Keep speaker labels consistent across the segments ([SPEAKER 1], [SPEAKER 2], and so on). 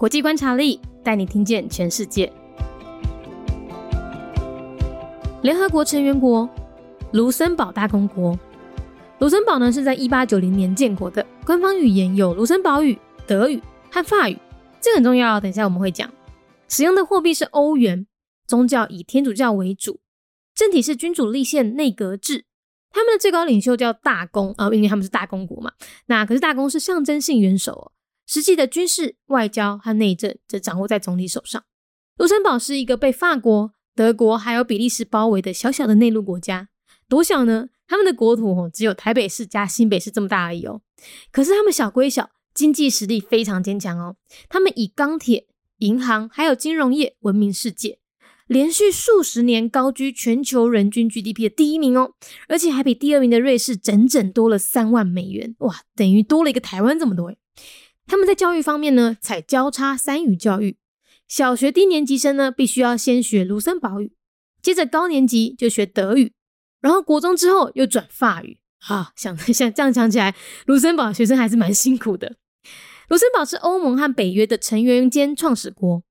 [SPEAKER 1] 国际观察力带你听见全世界。联合国成员国卢森堡大公国。卢森堡呢是在一八九零年建国的，官方语言有卢森堡语、德语和法语，这很重要，等一下我们会讲。使用的货币是欧元，宗教以天主教为主，政体是君主立宪内阁制。他们的最高领袖叫大公啊，因为他们是大公国嘛。那可是大公是象征性元首哦，实际的军事、外交和内政则掌握在总理手上。卢森堡是一个被法国、德国还有比利时包围的小小的内陆国家，多小呢？他们的国土哦只有台北市加新北市这么大而已哦。可是他们小归小，经济实力非常坚强哦。他们以钢铁、银行还有金融业闻名世界。连续数十年高居全球人均 GDP 的第一名哦，而且还比第二名的瑞士整整多了三万美元，哇，等于多了一个台湾这么多诶他们在教育方面呢，采交叉三语教育，小学低年级生呢必须要先学卢森堡语，接着高年级就学德语，然后国中之后又转法语。啊，想 想这样讲起来，卢森堡学生还是蛮辛苦的。卢森堡是欧盟和北约的成员兼创始国。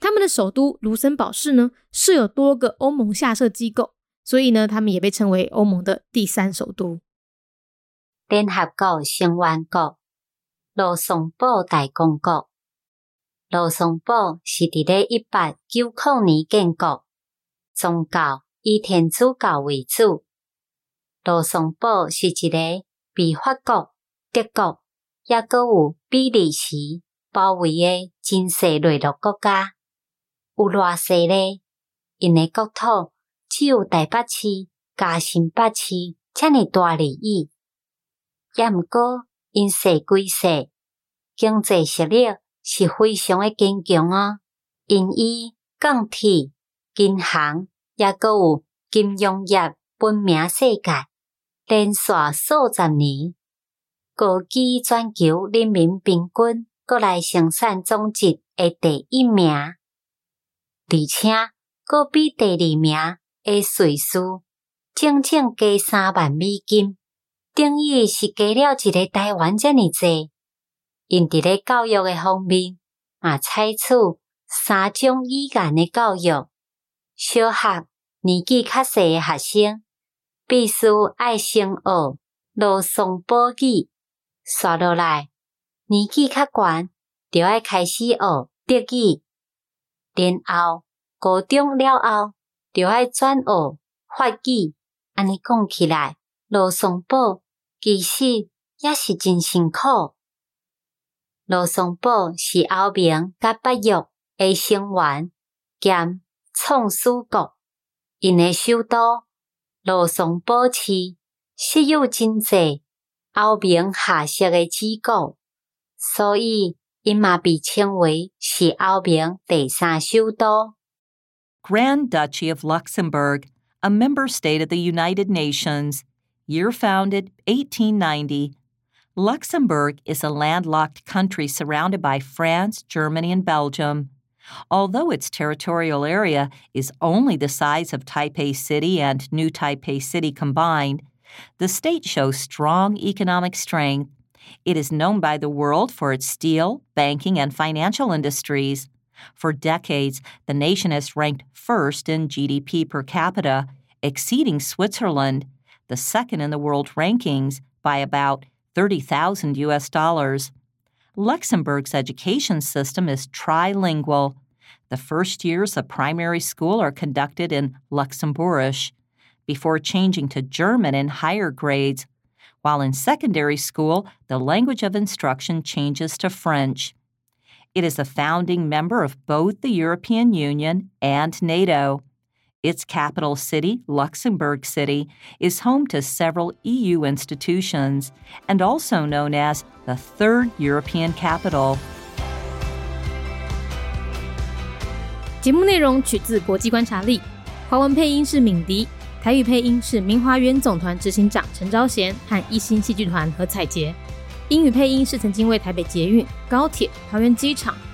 [SPEAKER 1] 他们的首都卢森堡市呢，设有多个欧盟下设机构，所以呢，他们也被称为欧盟的第三首都。
[SPEAKER 2] 联合国成员国卢森堡大公国，卢森堡是伫咧一八九九年建国，宗教以天主教为主。卢森堡是一个被法国、德国，也阁有比利时包围的真细内陆国家。有偌细咧？因诶国土只有台北市、加新北市遮尔大而已。也毋过因势归细，经济实力是非常诶坚强哦。因以钢铁、银行，也阁有金融业闻名世界，连续数十年，高举全球人民平均国内生产总值诶第一名。而且，阁比第二名诶瑞士整整加三万美金，等于是加了一个台湾遮尔济。因伫咧教育诶方面，嘛采取三种语言诶教育。小学年纪较细诶学生，必须爱先学罗松堡语，刷落来年纪较悬，就爱开始学德语。然后高中了后，就爱转学法语。安尼讲起来，罗松堡其实也是真辛苦。罗松堡是欧盟甲北约的成员兼创始国，因诶首都罗松堡市设有真济欧盟下设的机构，所以。因嘛被称为是欧盟第三首都。
[SPEAKER 3] Grand Duchy of Luxembourg, a member state of the United Nations, year founded 1890. Luxembourg is a landlocked country surrounded by France, Germany, and Belgium. Although its territorial area is only the size of Taipei City and New Taipei City combined, the state shows strong economic strength it is known by the world for its steel, banking, and financial industries. For decades, the nation has ranked first in GDP per capita, exceeding Switzerland, the second in the world rankings, by about 30,000 US dollars. Luxembourg's education system is trilingual. The first years of primary school are conducted in Luxembourgish, before changing to German in higher grades while in secondary school, the language of instruction changes to French. It is a founding member of both the European Union and NATO. Its capital city, Luxembourg City, is home to several EU institutions and also known as the third European capital.
[SPEAKER 1] 节目内容取自国际观察力，华文配音是敏迪。台语配音是明华园总团执行长陈昭贤和一星戏剧团何彩杰，英语配音是曾经为台北捷运、高铁、桃园机场